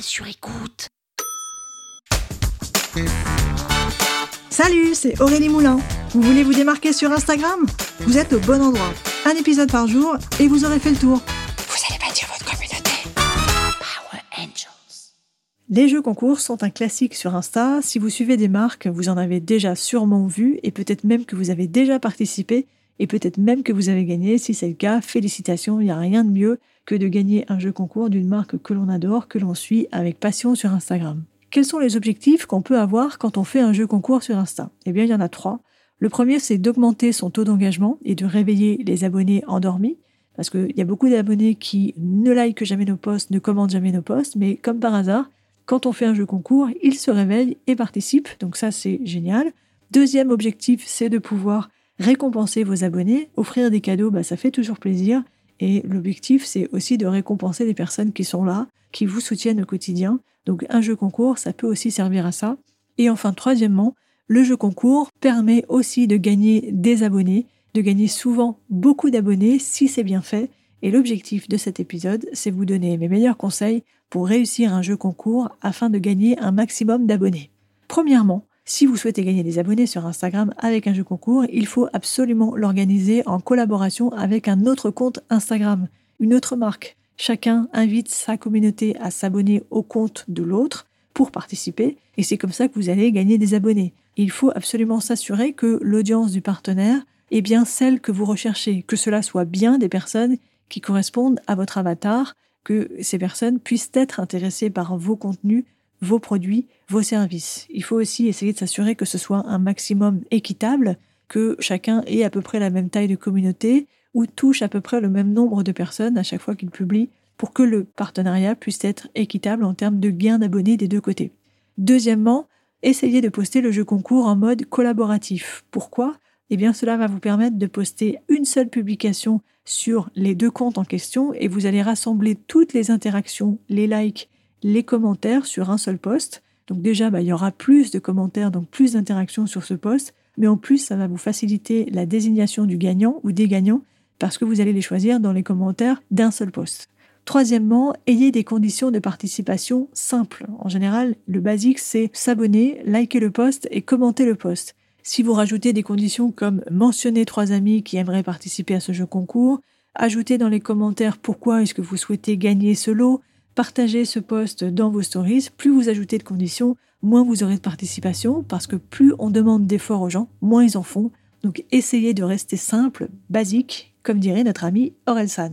Sur écoute. Salut, c'est Aurélie Moulin. Vous voulez vous démarquer sur Instagram? Vous êtes au bon endroit. Un épisode par jour et vous aurez fait le tour. Vous allez bâtir votre communauté. Power Angels. Les jeux concours sont un classique sur Insta. Si vous suivez des marques, vous en avez déjà sûrement vu et peut-être même que vous avez déjà participé et peut-être même que vous avez gagné. Si c'est le cas, félicitations, il n'y a rien de mieux que de gagner un jeu concours d'une marque que l'on adore, que l'on suit avec passion sur Instagram. Quels sont les objectifs qu'on peut avoir quand on fait un jeu concours sur Insta? Eh bien, il y en a trois. Le premier, c'est d'augmenter son taux d'engagement et de réveiller les abonnés endormis. Parce qu'il y a beaucoup d'abonnés qui ne likent jamais nos posts, ne commentent jamais nos posts, mais comme par hasard, quand on fait un jeu concours, ils se réveillent et participent. Donc ça, c'est génial. Deuxième objectif, c'est de pouvoir récompenser vos abonnés. Offrir des cadeaux, bah, ça fait toujours plaisir. Et l'objectif, c'est aussi de récompenser les personnes qui sont là, qui vous soutiennent au quotidien. Donc un jeu concours, ça peut aussi servir à ça. Et enfin, troisièmement, le jeu concours permet aussi de gagner des abonnés, de gagner souvent beaucoup d'abonnés si c'est bien fait. Et l'objectif de cet épisode, c'est vous donner mes meilleurs conseils pour réussir un jeu concours afin de gagner un maximum d'abonnés. Premièrement, si vous souhaitez gagner des abonnés sur Instagram avec un jeu concours, il faut absolument l'organiser en collaboration avec un autre compte Instagram, une autre marque. Chacun invite sa communauté à s'abonner au compte de l'autre pour participer et c'est comme ça que vous allez gagner des abonnés. Il faut absolument s'assurer que l'audience du partenaire est bien celle que vous recherchez, que cela soit bien des personnes qui correspondent à votre avatar, que ces personnes puissent être intéressées par vos contenus vos produits, vos services. Il faut aussi essayer de s'assurer que ce soit un maximum équitable, que chacun ait à peu près la même taille de communauté ou touche à peu près le même nombre de personnes à chaque fois qu'il publie pour que le partenariat puisse être équitable en termes de gains d'abonnés des deux côtés. Deuxièmement, essayez de poster le jeu concours en mode collaboratif. Pourquoi? Eh bien, cela va vous permettre de poster une seule publication sur les deux comptes en question et vous allez rassembler toutes les interactions, les likes, les commentaires sur un seul post. Donc déjà, bah, il y aura plus de commentaires, donc plus d'interactions sur ce post. Mais en plus, ça va vous faciliter la désignation du gagnant ou des gagnants parce que vous allez les choisir dans les commentaires d'un seul post. Troisièmement, ayez des conditions de participation simples. En général, le basique, c'est s'abonner, liker le post et commenter le post. Si vous rajoutez des conditions comme mentionner trois amis qui aimeraient participer à ce jeu concours, ajouter dans les commentaires pourquoi est-ce que vous souhaitez gagner ce lot, partagez ce post dans vos stories, plus vous ajoutez de conditions, moins vous aurez de participation, parce que plus on demande d'efforts aux gens, moins ils en font. Donc essayez de rester simple, basique, comme dirait notre ami Orelsan.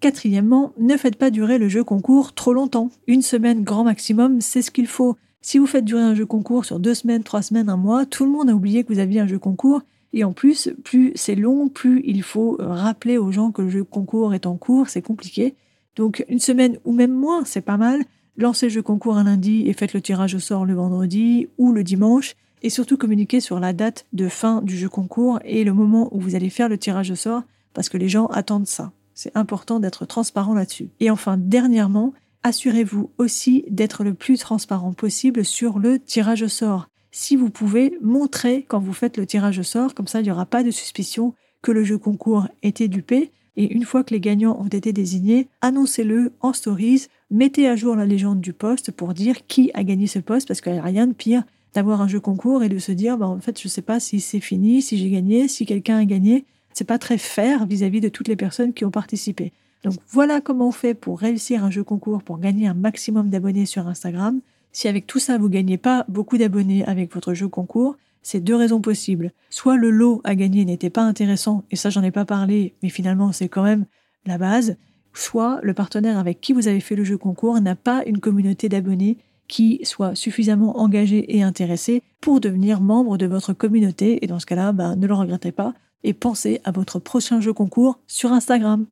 Quatrièmement, ne faites pas durer le jeu concours trop longtemps. Une semaine grand maximum, c'est ce qu'il faut. Si vous faites durer un jeu concours sur deux semaines, trois semaines, un mois, tout le monde a oublié que vous aviez un jeu concours. Et en plus, plus c'est long, plus il faut rappeler aux gens que le jeu concours est en cours, c'est compliqué. Donc une semaine ou même moins, c'est pas mal. Lancez le jeu concours un lundi et faites le tirage au sort le vendredi ou le dimanche. Et surtout communiquez sur la date de fin du jeu concours et le moment où vous allez faire le tirage au sort parce que les gens attendent ça. C'est important d'être transparent là-dessus. Et enfin, dernièrement, assurez-vous aussi d'être le plus transparent possible sur le tirage au sort. Si vous pouvez, montrer quand vous faites le tirage au sort, comme ça il n'y aura pas de suspicion que le jeu concours était dupé. Et une fois que les gagnants ont été désignés, annoncez-le en stories, mettez à jour la légende du poste pour dire qui a gagné ce poste, parce qu'il n'y a rien de pire d'avoir un jeu concours et de se dire, bah, en fait, je ne sais pas si c'est fini, si j'ai gagné, si quelqu'un a gagné. C'est pas très fair vis-à-vis de toutes les personnes qui ont participé. Donc voilà comment on fait pour réussir un jeu concours, pour gagner un maximum d'abonnés sur Instagram. Si avec tout ça, vous gagnez pas beaucoup d'abonnés avec votre jeu concours, c'est deux raisons possibles. Soit le lot à gagner n'était pas intéressant, et ça j'en ai pas parlé, mais finalement c'est quand même la base. Soit le partenaire avec qui vous avez fait le jeu concours n'a pas une communauté d'abonnés qui soit suffisamment engagé et intéressé pour devenir membre de votre communauté. Et dans ce cas-là, bah, ne le regrettez pas et pensez à votre prochain jeu concours sur Instagram.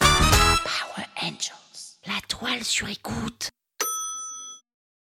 Power Angels, la toile sur écoute.